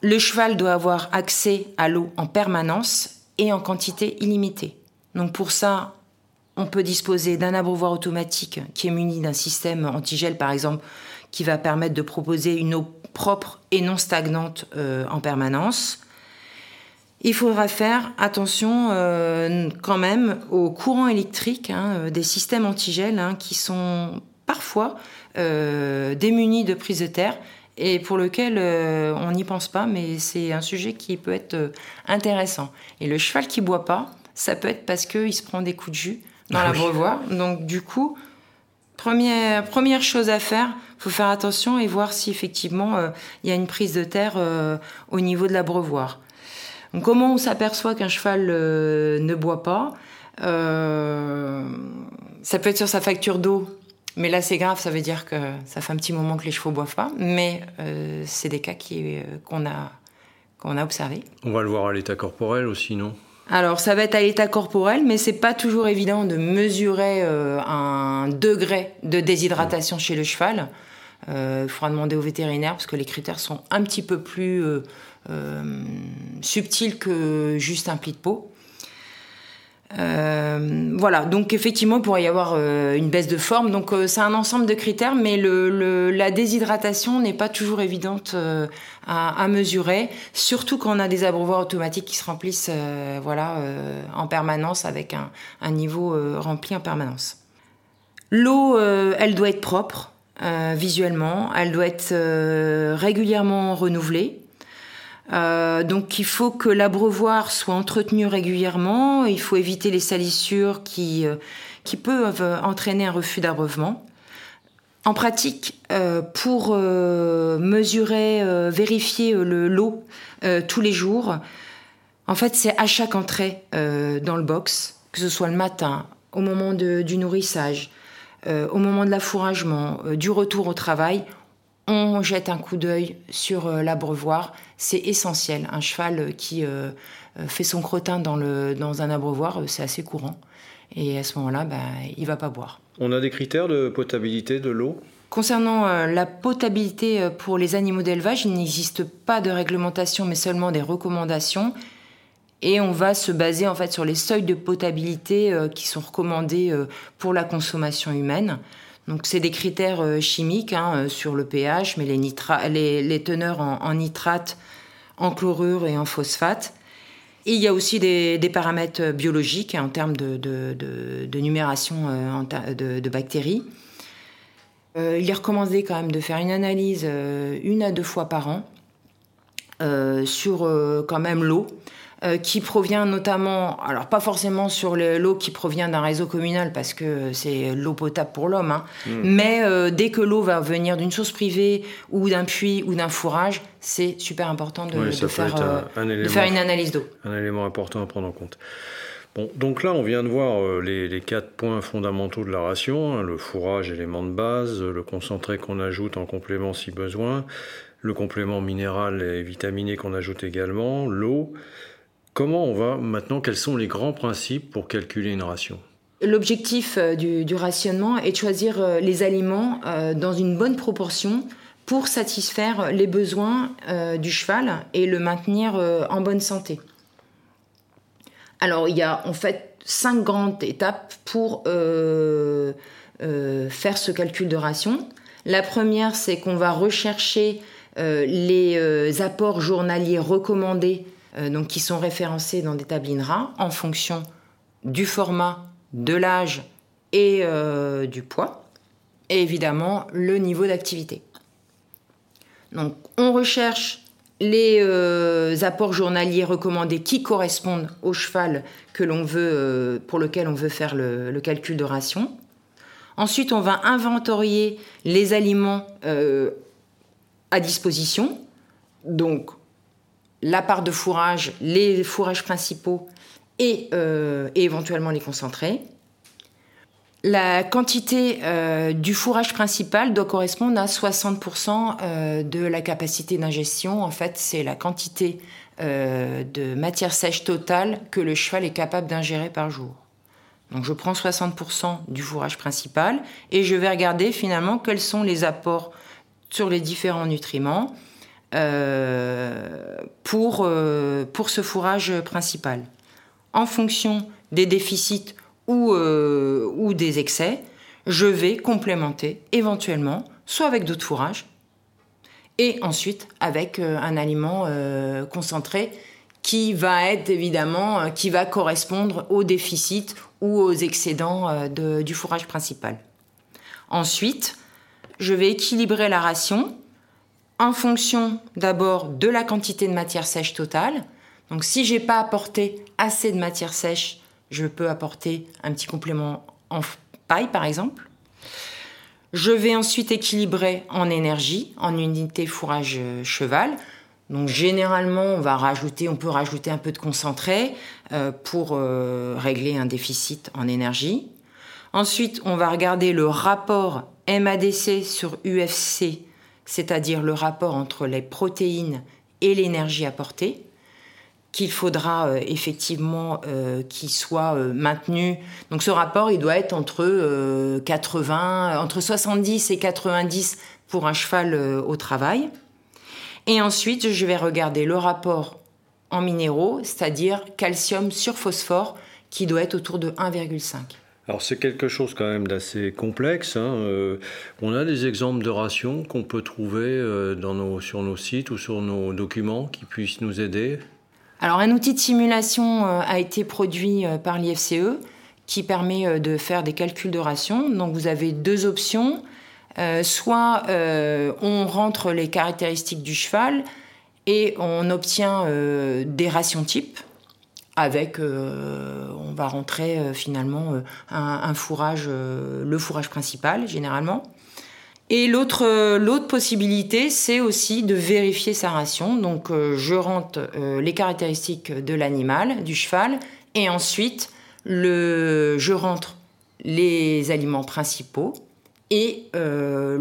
Le cheval doit avoir accès à l'eau en permanence et en quantité illimitée. Donc pour ça, on peut disposer d'un abreuvoir automatique qui est muni d'un système antigel, par exemple, qui va permettre de proposer une eau propre et non stagnante euh, en permanence. Il faudra faire attention euh, quand même au courant électrique hein, euh, des systèmes antigel hein, qui sont parfois démunis de prise de terre et pour lequel on n'y pense pas, mais c'est un sujet qui peut être intéressant. Et le cheval qui boit pas, ça peut être parce qu'il se prend des coups de jus dans ah l'abreuvoir. Donc du coup, première, première chose à faire, faut faire attention et voir si effectivement euh, il y a une prise de terre euh, au niveau de l'abreuvoir. Donc comment on s'aperçoit qu'un cheval euh, ne boit pas Ça peut être sur sa facture d'eau. Mais là, c'est grave, ça veut dire que ça fait un petit moment que les chevaux boivent pas. Mais c'est des cas qu'on a, qu'on a observés. On va le voir à l'état corporel aussi, non? Alors ça va être à l'état corporel, mais c'est pas toujours évident de mesurer euh, un degré de déshydratation chez le cheval. Euh, il faudra demander au vétérinaire parce que les critères sont un petit peu plus euh, subtils que juste un pli de peau. Euh, voilà, donc effectivement, il pourrait y avoir euh, une baisse de forme. Donc c'est un ensemble de critères, mais la déshydratation n'est pas toujours évidente à, mesurer, surtout quand on a des abreuvoirs automatiques qui se remplissent voilà, en permanence avec un niveau rempli en permanence. L'eau, elle doit être propre visuellement, elle doit être régulièrement renouvelée. Euh, donc il faut que l'abreuvoir soit entretenu régulièrement, il faut éviter les salissures qui, euh, qui peuvent entraîner un refus d'abreuvement. En pratique, euh, pour mesurer, vérifier le lot tous les jours, en fait c'est à chaque entrée dans le box, que ce soit le matin, au moment du nourrissage, au moment de l'affouragement, du retour au travail, on jette un coup d'œil sur euh, l'abreuvoir. C'est essentiel. Un cheval qui euh, euh, fait son crottin dans, le, dans un abreuvoir, c'est assez courant. Et à ce moment-là, bah, il ne va pas boire. On a des critères de potabilité de l'eau? Concernant la potabilité pour les animaux d'élevage, il n'existe pas de réglementation, mais seulement des recommandations. Et on va se baser en fait sur les seuils de potabilité qui sont recommandés pour la consommation humaine. Donc c'est des critères euh, chimiques hein, euh, sur le pH, mais les, les, teneurs en, nitrate, en chlorure et en phosphate. Il y a aussi des, paramètres euh, biologiques hein, en termes de, numération de, bactéries. il est recommandé quand même de faire une analyse une à deux fois par an sur quand même l'eau. Qui provient notamment, alors pas forcément sur l'eau qui provient d'un réseau communal parce que c'est l'eau potable pour l'homme, hein, hmm. mais dès que l'eau va venir d'une source privée ou d'un puits ou d'un fourrage, c'est super important de, faire, de faire une analyse d'eau. Un élément important à prendre en compte. Bon, donc là, on vient de voir euh, les, quatre points fondamentaux de la ration, hein, le fourrage, élément de base, le concentré qu'on ajoute en complément si besoin, le complément minéral et vitaminé qu'on ajoute également, l'eau. Comment on va maintenant, quels sont les grands principes pour calculer une ration? L'objectif euh, du, rationnement est de choisir euh, les aliments dans une bonne proportion pour satisfaire les besoins du cheval et le maintenir en bonne santé. Alors, il y a en fait cinq grandes étapes pour euh, euh, faire ce calcul de ration. La première, c'est qu'on va rechercher euh, les apports journaliers recommandés, donc qui sont référencés dans des tables INRA en fonction du format, de l'âge et du poids, et évidemment le niveau d'activité. Donc, on recherche les euh, apports journaliers recommandés qui correspondent au cheval que veut, euh, pour lequel on veut faire le, calcul de ration. Ensuite, on va inventorier les aliments euh, à disposition, donc la part de fourrage, les fourrages principaux et éventuellement les concentrés. La quantité euh, du fourrage principal doit correspondre à 60% euh, de la capacité d'ingestion. En fait, c'est la quantité euh, de matière sèche totale que le cheval est capable d'ingérer par jour. Donc je prends 60% du fourrage principal et je vais regarder finalement quels sont les apports sur les différents nutriments pour, pour ce fourrage principal. En fonction des déficits euh, ou, des excès, je vais complémenter éventuellement, soit avec d'autres fourrages, et ensuite avec euh, un aliment euh, concentré qui va être évidemment, qui va correspondre au déficit ou aux excédents du fourrage principal. Ensuite, je vais équilibrer la ration en fonction d'abord de la quantité de matière sèche totale. Donc si j'ai pas apporté assez de matière sèche, je peux apporter un petit complément en paille par exemple. Je vais ensuite équilibrer en énergie, en unité fourrage euh, cheval. Donc généralement, on va rajouter, on peut rajouter un peu de concentré euh, pour euh, régler un déficit en énergie. Ensuite, on va regarder le rapport MADC sur UFC, c'est-à-dire le rapport entre les protéines et l'énergie apportée qu'il faudra euh, effectivement euh, qu'il soit euh, maintenu. Donc ce rapport, il doit être entre 80, entre 70 et 90 pour un cheval au travail. Et ensuite, je vais regarder le rapport en minéraux, c'est-à-dire calcium sur phosphore, qui doit être autour de 1,5. Alors c'est quelque chose quand même d'assez complexe. Hein. on a des exemples de rations qu'on peut trouver nos, sur nos sites ou sur nos documents qui puissent nous aider alors un outil de simulation euh, a été produit euh, par l'IFCE qui permet euh, de faire des calculs de rations. Donc vous avez deux options. soit on rentre les caractéristiques du cheval et on obtient des rations types avec, on va rentrer finalement un, fourrage, le fourrage principal généralement. Et l'autre, l'autre possibilité, c'est aussi de vérifier sa ration. Donc, euh, je rentre euh, les caractéristiques de l'animal, du cheval, et ensuite, je rentre les aliments principaux et euh,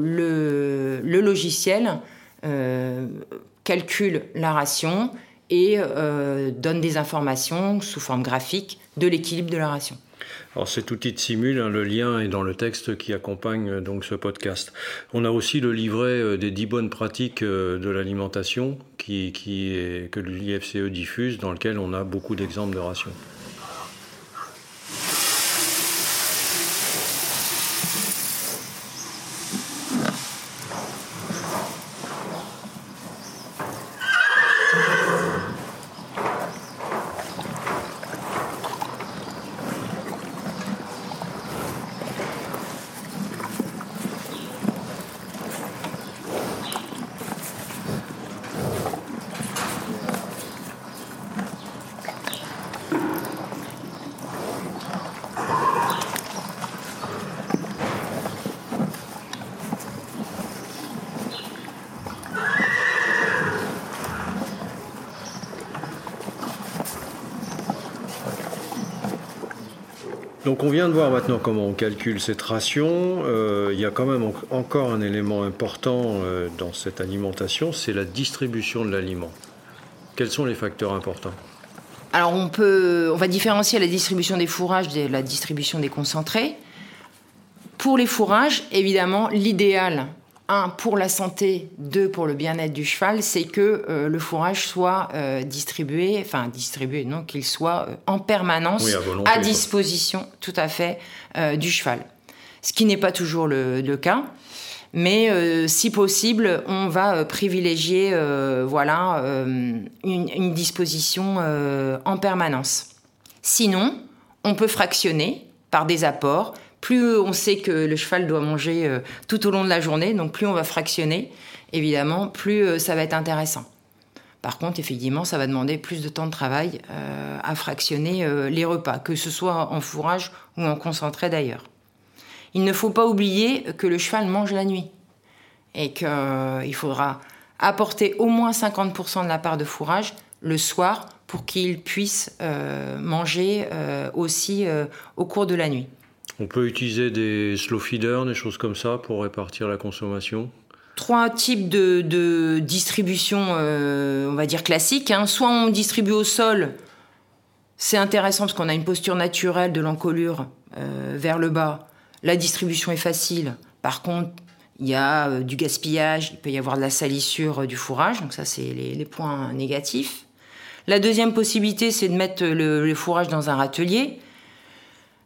le, logiciel calcule la ration et donne des informations sous forme graphique de l'équilibre de la ration. Alors cet outil de simule, hein, le lien est dans le texte qui accompagne euh, donc ce podcast. On a aussi le livret euh, des 10 bonnes pratiques euh, de l'alimentation qui, que l'IFCE diffuse, dans lequel on a beaucoup d'exemples de rations. On vient de voir maintenant comment on calcule cette ration. Euh, il y a quand même encore un élément important euh, dans cette alimentation, c'est la distribution de l'aliment. Quels sont les facteurs importants? Alors on peut, on va différencier la distribution des fourrages de la distribution des concentrés. Pour les fourrages, évidemment, l'idéal, un, pour la santé, deux, pour le bien-être du cheval, c'est que euh, le fourrage soit euh, distribué, enfin distribué, non, qu'il soit euh, en permanence à, disposition, tout à fait, du cheval. Ce qui n'est pas toujours le, cas. Mais si possible, on va privilégier voilà, une, disposition en permanence. Sinon, on peut fractionner par des apports plus on sait que le cheval doit manger euh, tout au long de la journée, donc plus on va fractionner, évidemment, plus euh, ça va être intéressant. Par contre, effectivement, ça va demander plus de temps de travail euh, à fractionner les repas, que ce soit en fourrage ou en concentré d'ailleurs. Il ne faut pas oublier que le cheval mange la nuit et qu'il faudra apporter au moins 50% de la part de fourrage le soir pour qu'il puisse manger aussi au cours de la nuit. On peut utiliser des slow feeders, des choses comme ça pour répartir la consommation Trois types de, distribution, euh, on va dire classiques. Hein. Soit on distribue au sol, c'est intéressant parce qu'on a une posture naturelle de l'encolure euh, vers le bas. La distribution est facile. Par contre, il y a euh, du gaspillage, il peut y avoir de la salissure du fourrage, donc ça c'est les, points négatifs. La deuxième possibilité, c'est de mettre le fourrage dans un râtelier.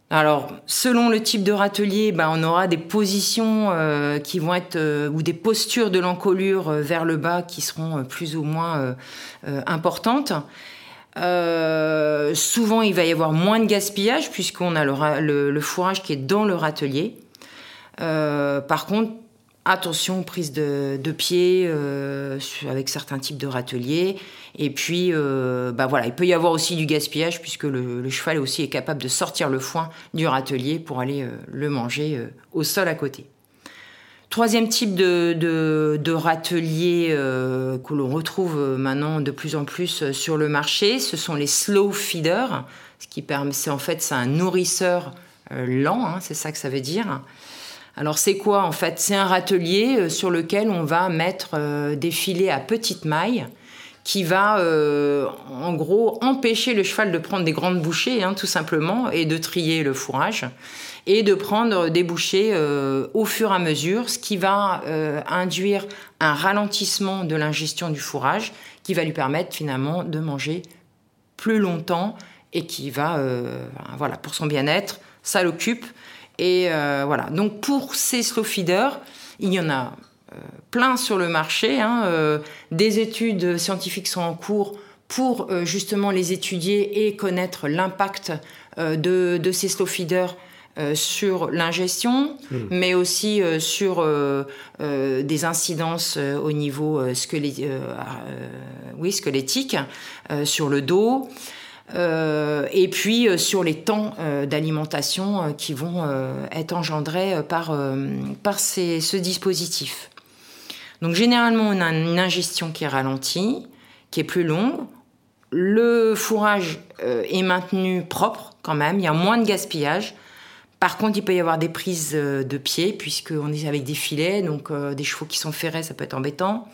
Alors, selon le type de râtelier, ben, on aura des positions euh, qui vont être euh, ou des postures de l'encolure euh, vers le bas qui seront plus ou moins importantes. souvent, il va y avoir moins de gaspillage puisqu'on a le, fourrage qui est dans le râtelier. par contre, attention aux prises de, pied avec certains types de râteliers. Et puis, euh, bah voilà, il peut y avoir aussi du gaspillage puisque le, cheval aussi est capable de sortir le foin du râtelier pour aller euh, le manger euh, au sol à côté. Troisième type de, de, râtelier que l'on retrouve maintenant de plus en plus sur le marché, ce sont les slow feeders, ce qui permet, c'est en fait c'est un nourrisseur lent, hein, c'est ça que ça veut dire. Alors c'est quoi en fait? C'est un râtelier sur lequel on va mettre des filets à petite maille qui va euh, en gros empêcher le cheval de prendre des grandes bouchées, hein, tout simplement, et de trier le fourrage, et de prendre des bouchées euh, au fur et à mesure, ce qui va euh, induire un ralentissement de l'ingestion du fourrage, qui va lui permettre finalement de manger plus longtemps et qui va, voilà, pour son bien-être, ça l'occupe. Et voilà. Donc pour ces slow feeders, il y en a plein sur le marché. Hein, euh, des études scientifiques sont en cours pour euh, justement les étudier et connaître l'impact euh, de, ces slow feeders sur l'ingestion, hmm. mais aussi sur des incidences au niveau oui, squelettique, sur le dos. Et puis sur les temps d'alimentation qui vont être engendrés par, par ce dispositif. Donc généralement, on a une ingestion qui est ralentie, qui est plus longue. Le fourrage euh, est maintenu propre quand même, il y a moins de gaspillage. Par contre, il peut y avoir des prises euh, de pied, puisqu'on est avec des filets, donc euh, des chevaux qui sont ferrés, ça peut être embêtant.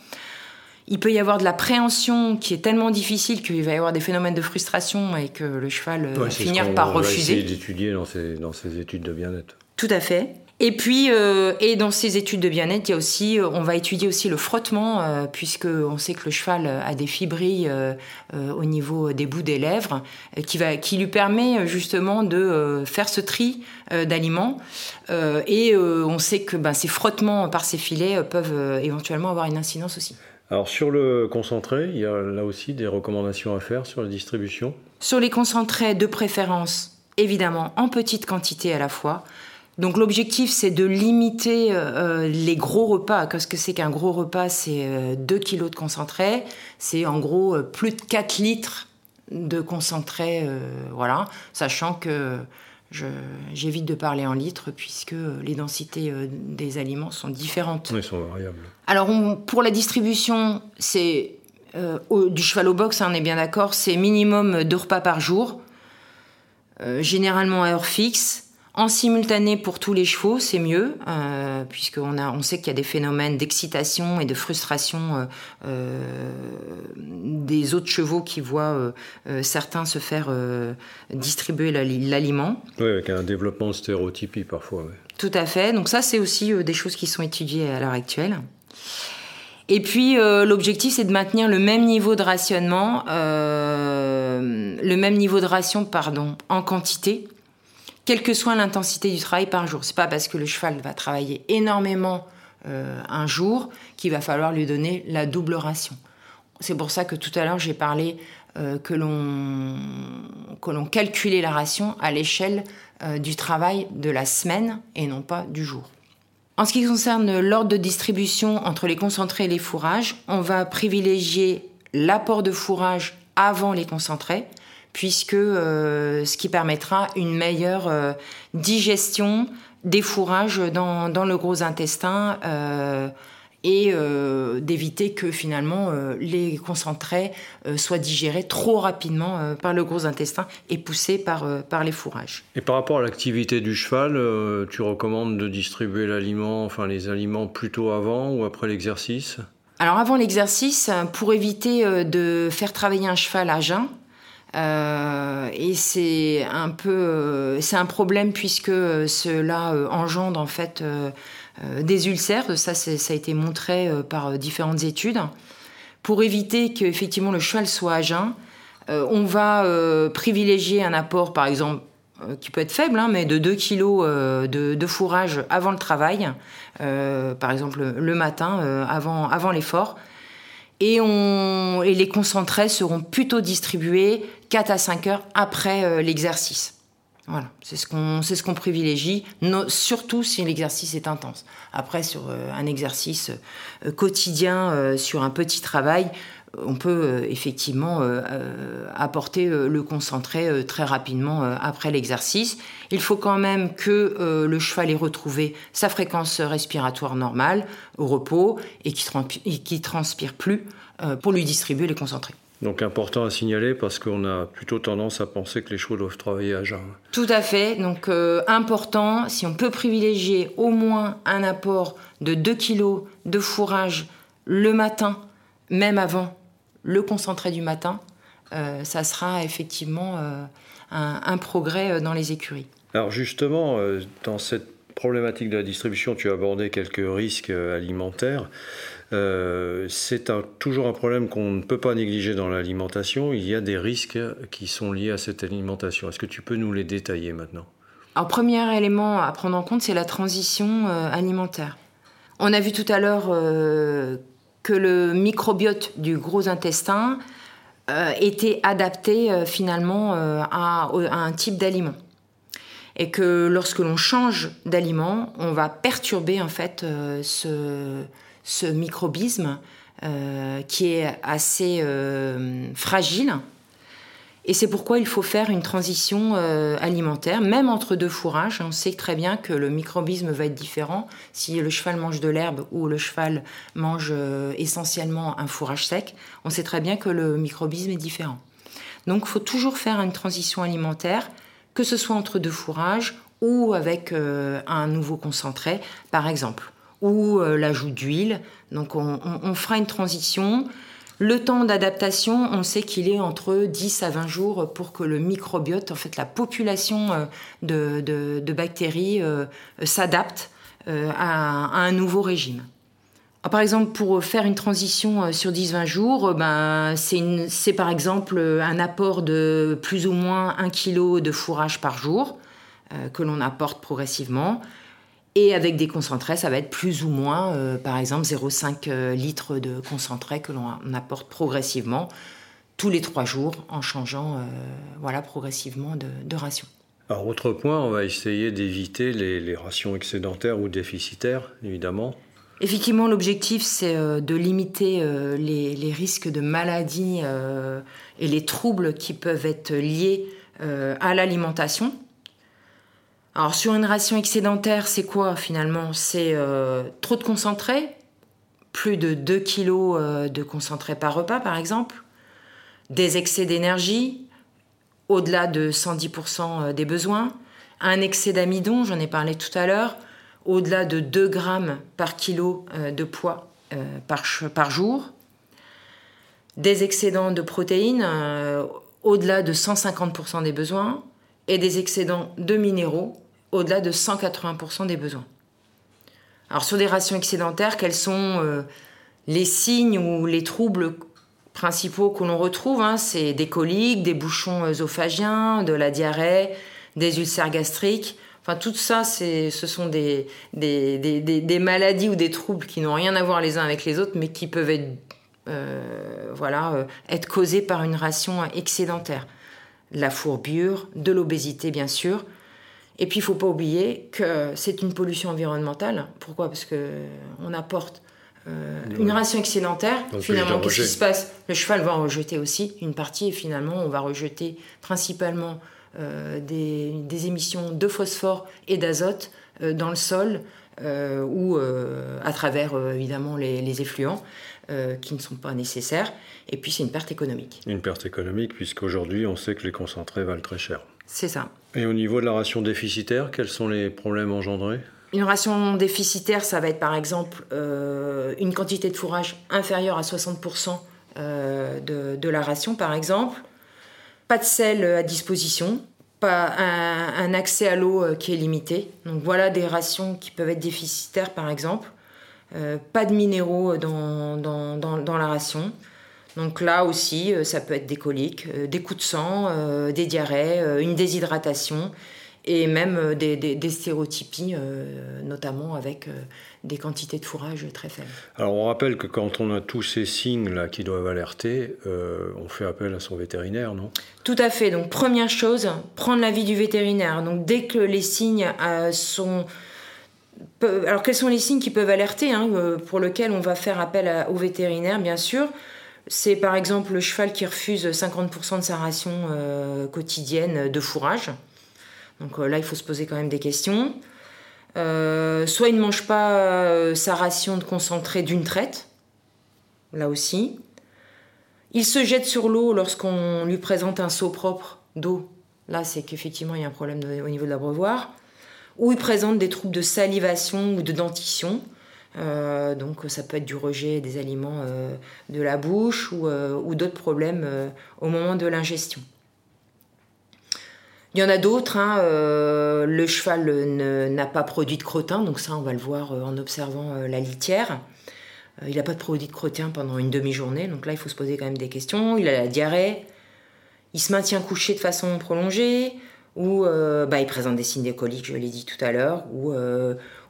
Il peut y avoir de la préhension qui est tellement difficile qu'il va y avoir des phénomènes de frustration et que le cheval va finir par refuser. C'est d'étudier dans dans ces études de bien-être. Tout à fait. Et puis, euh, et dans ces études de bien-être, il y a aussi, euh, on va étudier aussi le frottement, euh, puisque on sait que le cheval a des fibrilles au niveau des bouts des lèvres, qui va, qui lui permet justement de faire ce tri d'aliments. et on sait que ben, ces frottements par ces filets peuvent éventuellement avoir une incidence aussi. Alors sur le concentré, il y a là aussi des recommandations à faire sur la distribution. Sur les concentrés de préférence, évidemment, en petite quantité à la fois. Donc l'objectif, c'est de limiter euh, les gros repas. Qu'est-ce que c'est qu'un gros repas? C'est 2 euh, kilos de concentré. C'est en gros euh, plus de 4 litres de concentré. voilà, sachant que j'évite de parler en litres puisque les densités des aliments sont différentes. Ils sont variables. Alors pour la distribution, c'est du cheval au box, hein, on est bien d'accord, c'est minimum deux repas par jour. généralement à heure fixe. En simultané pour tous les chevaux, c'est mieux, euh, puisqu'on a, on sait qu'il y a des phénomènes d'excitation et de frustration euh, euh, des autres chevaux qui voient certains se faire distribuer l'aliment. Oui, avec un développement de stéréotypie parfois. Tout à fait. Donc ça, c'est aussi des choses qui sont étudiées à l'heure actuelle. Et puis l'objectif, c'est de maintenir le même niveau de rationnement, le même niveau de ration, pardon, en quantité quelle que soit l'intensité du travail par jour. C'est pas parce que le cheval va travailler énormément euh, un jour qu'il va falloir lui donner la double ration. C'est pour ça que tout à l'heure j'ai parlé euh, que l'on calculait la ration à l'échelle euh, du travail de la semaine et non pas du jour. En ce qui concerne l'ordre de distribution entre les concentrés et les fourrages, on va privilégier l'apport de fourrage avant les concentrés, puisque euh, ce qui permettra une meilleure euh, digestion des fourrages dans, le gros intestin euh, et d'éviter que finalement les concentrés soient digérés trop rapidement par le gros intestin et poussés par, par les fourrages. Et par rapport à l'activité du cheval, tu recommandes de distribuer l'aliment, enfin les aliments plutôt avant ou après l'exercice? Alors avant l'exercice, pour éviter de faire travailler un cheval à jeun, euh, et c'est un peu, euh, c'est un problème puisque cela euh, engendre en fait des ulcères. Ça, ça a été montré par différentes études. Pour éviter qu'effectivement le cheval soit à jeun, on va privilégier un apport, par exemple, qui peut être faible, hein, mais de 2 kg de, fourrage avant le travail, par exemple le matin, avant, avant l'effort. Et, et les concentrés seront plutôt distribués 4 à 5 heures après euh, l'exercice. Voilà, c'est ce qu'on c'est ce qu'on privilégie, surtout si l'exercice est intense. Après, sur euh, un exercice euh, quotidien, sur un petit travail, on peut effectivement apporter le concentré très rapidement après l'exercice. Il faut quand même que le cheval ait retrouvé sa fréquence respiratoire normale au repos et qu'il ne transpire plus pour lui distribuer les concentrés. Donc important à signaler parce qu'on a plutôt tendance à penser que les chevaux doivent travailler à jeun. Tout à fait. Donc euh, important, si on peut privilégier au moins un apport de 2 kg de fourrage le matin, même avant le concentré du matin, euh, ça sera effectivement euh, un, un, progrès dans les écuries. Alors justement, dans cette problématique de la distribution, tu as abordé quelques risques alimentaires. Euh, c'est toujours un problème qu'on ne peut pas négliger dans l'alimentation. Il y a des risques qui sont liés à cette alimentation. Est-ce que tu peux nous les détailler maintenant? Alors, premier élément à prendre en compte, c'est la transition euh, alimentaire. On a vu tout à l'heure euh, que le microbiote du gros intestin était adapté finalement à, un type d'aliment et que lorsque l'on change d'aliment, on va perturber en fait ce, ce microbisme euh, qui est assez euh, fragile. Et c'est pourquoi il faut faire une transition euh, alimentaire, même entre deux fourrages. On sait très bien que le microbisme va être différent si le cheval mange de l'herbe ou le cheval mange essentiellement un fourrage sec. On sait très bien que le microbisme est différent. Donc il faut toujours faire une transition alimentaire, que ce soit entre deux fourrages ou avec un nouveau concentré, par exemple ou euh, l'ajout d'huile. Donc on, fera une transition. Le temps d'adaptation, on sait qu'il est entre 10 à 20 jours pour que le microbiote, en fait la population euh, de, bactéries euh, s'adapte à, un nouveau régime. Par exemple, pour faire une transition sur 10-20 jours, ben, c'est par exemple un apport de plus ou moins 1 kg de fourrage par jour que l'on apporte progressivement. Et avec des concentrés, ça va être plus ou moins, euh, par exemple, 0,5 euh, litres de concentré que l'on apporte progressivement tous les trois jours en changeant euh, voilà, progressivement de, ration. Alors, autre point, on va essayer d'éviter les, rations excédentaires ou déficitaires, évidemment. Effectivement, l'objectif, c'est de limiter les, les, risques de maladies et les troubles qui peuvent être liés à l'alimentation. Alors sur une ration excédentaire, c'est quoi finalement? C'est euh, trop de concentré, plus de 2 kg euh, de concentré par repas par exemple, des excès d'énergie? Au-delà de 110% des besoins? Un excès d'amidon, j'en ai parlé tout à l'heure, au-delà de 2 grammes par kilo de poids par, par jour. Des excédents de protéines au-delà de 150% des besoins et des excédents de minéraux au-delà de 180% des besoins. Alors sur des rations excédentaires, quels sont euh, les signes ou les troubles principaux que l'on retrouve hein? C'est des coliques, des bouchons œsophagiens, de la diarrhée, des ulcères gastriques. Enfin, tout ça, ce sont des, des, des, maladies ou des troubles qui n'ont rien à voir les uns avec les autres, mais qui peuvent être, euh, voilà, euh, être causés par une ration excédentaire. La fourbure, de l'obésité, bien sûr, et puis, il faut pas oublier que c'est une pollution environnementale. Pourquoi? Parce que on apporte euh, une ration excédentaire. finalement, qu'est-ce qui se passe? Le cheval va en rejeter aussi une partie, et finalement, on va rejeter principalement euh, des, émissions de phosphore et d'azote euh, dans le sol ou à travers évidemment les, les effluents. qui ne sont pas nécessaires. Et puis c'est une perte économique. Une perte économique, puisqu'aujourd'hui on sait que les concentrés valent très cher. C'est ça. Et au niveau de la ration déficitaire, quels sont les problèmes engendrés? Une ration déficitaire, ça va être par exemple euh, une quantité de fourrage inférieure à 60% euh, de, la ration, par exemple. Pas de sel à disposition, pas un, accès à l'eau euh, qui est limité. Donc voilà des rations qui peuvent être déficitaires, par exemple. pas de minéraux dans, dans la ration. Donc là aussi, euh, ça peut être des coliques, euh, des coups de sang, euh, des diarrhées, une déshydratation et même des, stéréotypies, notamment avec des quantités de fourrage très faibles. Alors on rappelle que quand on a tous ces signes-là qui doivent alerter, on fait appel à son vétérinaire, non? Tout à fait. Donc première chose, prendre l'avis du vétérinaire. Donc dès que les signes sont... Alors quels sont les signes qui peuvent alerter, hein, pour lesquels on va faire appel au vétérinaire, bien sûr? C'est par exemple le cheval qui refuse 50% de sa ration euh, quotidienne de fourrage. Donc euh, là, il faut se poser quand même des questions. Euh, soit il ne mange pas sa ration de concentré d'une traite, là aussi. Il se jette sur l'eau lorsqu'on lui présente un seau propre d'eau. Là, c'est qu'effectivement, il y a un problème au niveau de l'abreuvoir. Ou il présente des troubles de salivation ou de dentition. Euh, donc ça peut être du rejet des aliments euh, de la bouche ou, euh, d'autres problèmes au moment de l'ingestion. Il y en a d'autres. Hein, le cheval n'a pas produit de crottin, donc ça on va le voir en observant la litière. il n'a pas de produit de crottin pendant une demi-journée, donc là il faut se poser quand même des questions. Il a la diarrhée, il se maintient couché de façon prolongée, ou bah, il présente des signes d'écolique, je l'ai dit tout à l'heure,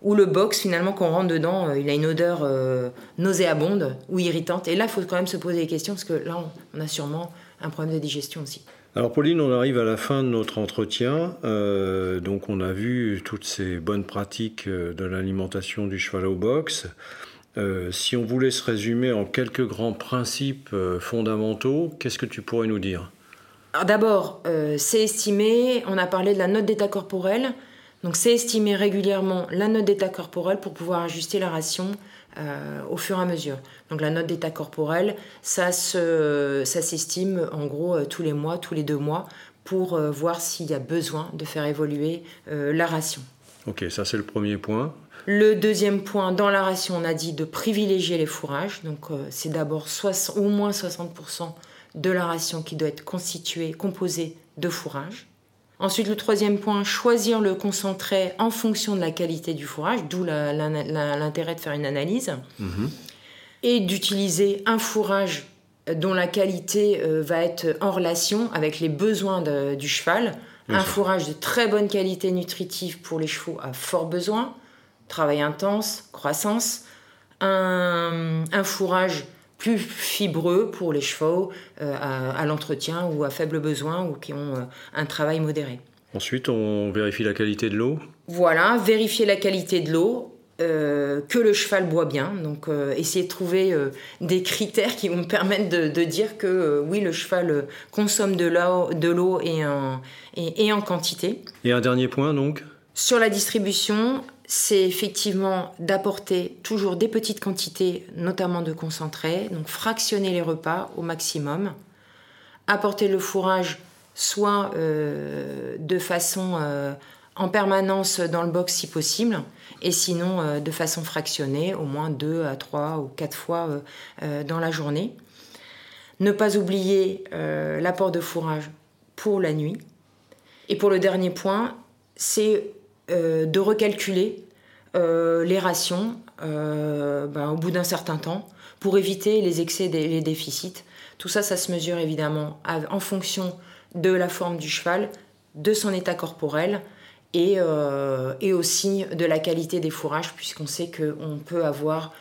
ou le box, finalement, quand on rentre dedans, euh, il a une odeur euh, nauséabonde ou irritante. Et là, il faut quand même se poser des questions parce que là, on a sûrement un problème de digestion aussi. Alors Pauline, on arrive à la fin de notre entretien. Euh, donc on a vu toutes ces bonnes pratiques de l'alimentation du cheval au box. si on voulait se résumer en quelques grands principes fondamentaux, qu'est-ce que tu pourrais nous dire? D'abord, c'est estimé, on a parlé de la note d'état corporel. Donc c'est estimer régulièrement la note d'état corporel pour pouvoir ajuster la ration euh, au fur et à mesure. Donc la note d'état corporel, ça s'estime en gros euh, tous les mois, tous les deux mois, pour euh, voir s'il y a besoin de faire évoluer la ration. Ok, ça c'est le premier point. Le deuxième point, dans la ration, on a dit de privilégier les fourrages. Donc c'est d'abord au moins 60% de la ration qui doit être constituée, composée de fourrage. Ensuite, le troisième point, choisir le concentré en fonction de la qualité du fourrage, d'où l'intérêt de faire une analyse. Mhm. Et d'utiliser un fourrage dont la qualité euh, va être en relation avec les besoins du cheval. un fourrage de très bonne qualité nutritive pour les chevaux à fort besoin, travail intense, croissance. Un, un fourrage plus fibreux pour les chevaux euh, à, l'entretien ou à faible besoin ou qui ont euh, un travail modéré. Ensuite, on vérifie la qualité de l'eau. Voilà, vérifier la qualité de l'eau, euh, que le cheval boit bien. Donc, essayer de trouver des critères qui vont me permettre de, dire que oui, le cheval consomme de l'eau et, en, et, et en quantité. Et un dernier point, donc? Sur la distribution, c'est effectivement d'apporter toujours des petites quantités, notamment de concentré, donc fractionner les repas au maximum, apporter le fourrage soit de façon en permanence dans le box si possible, et sinon de façon fractionnée, au moins deux à trois ou quatre fois dans la journée. Ne pas oublier l'apport de fourrage pour la nuit. Et pour le dernier point, c'est de recalculer les rations ben, au bout d'un certain temps pour éviter les excès et les déficits. Tout ça, ça se mesure évidemment en fonction de la forme du cheval, de son état corporel et, euh, et aussi de la qualité des fourrages, puisqu'on sait qu'on peut avoir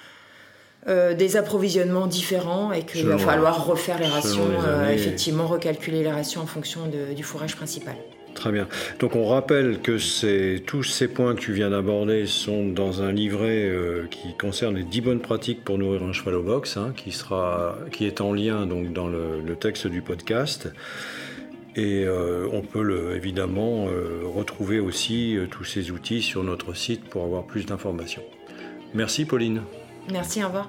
euh, des approvisionnements différents et qu'il va falloir refaire les rations, euh, effectivement recalculer les rations en fonction du fourrage principal. Très bien. Donc on rappelle que tous ces points que tu viens d'aborder sont dans un livret euh, qui concerne les 10 bonnes pratiques pour nourrir un cheval au box, hein, qui, sera, qui est en lien donc, dans le, texte du podcast. Et euh, on peut évidemment euh, retrouver aussi tous ces outils sur notre site pour avoir plus d'informations. Merci Pauline. Merci, au revoir.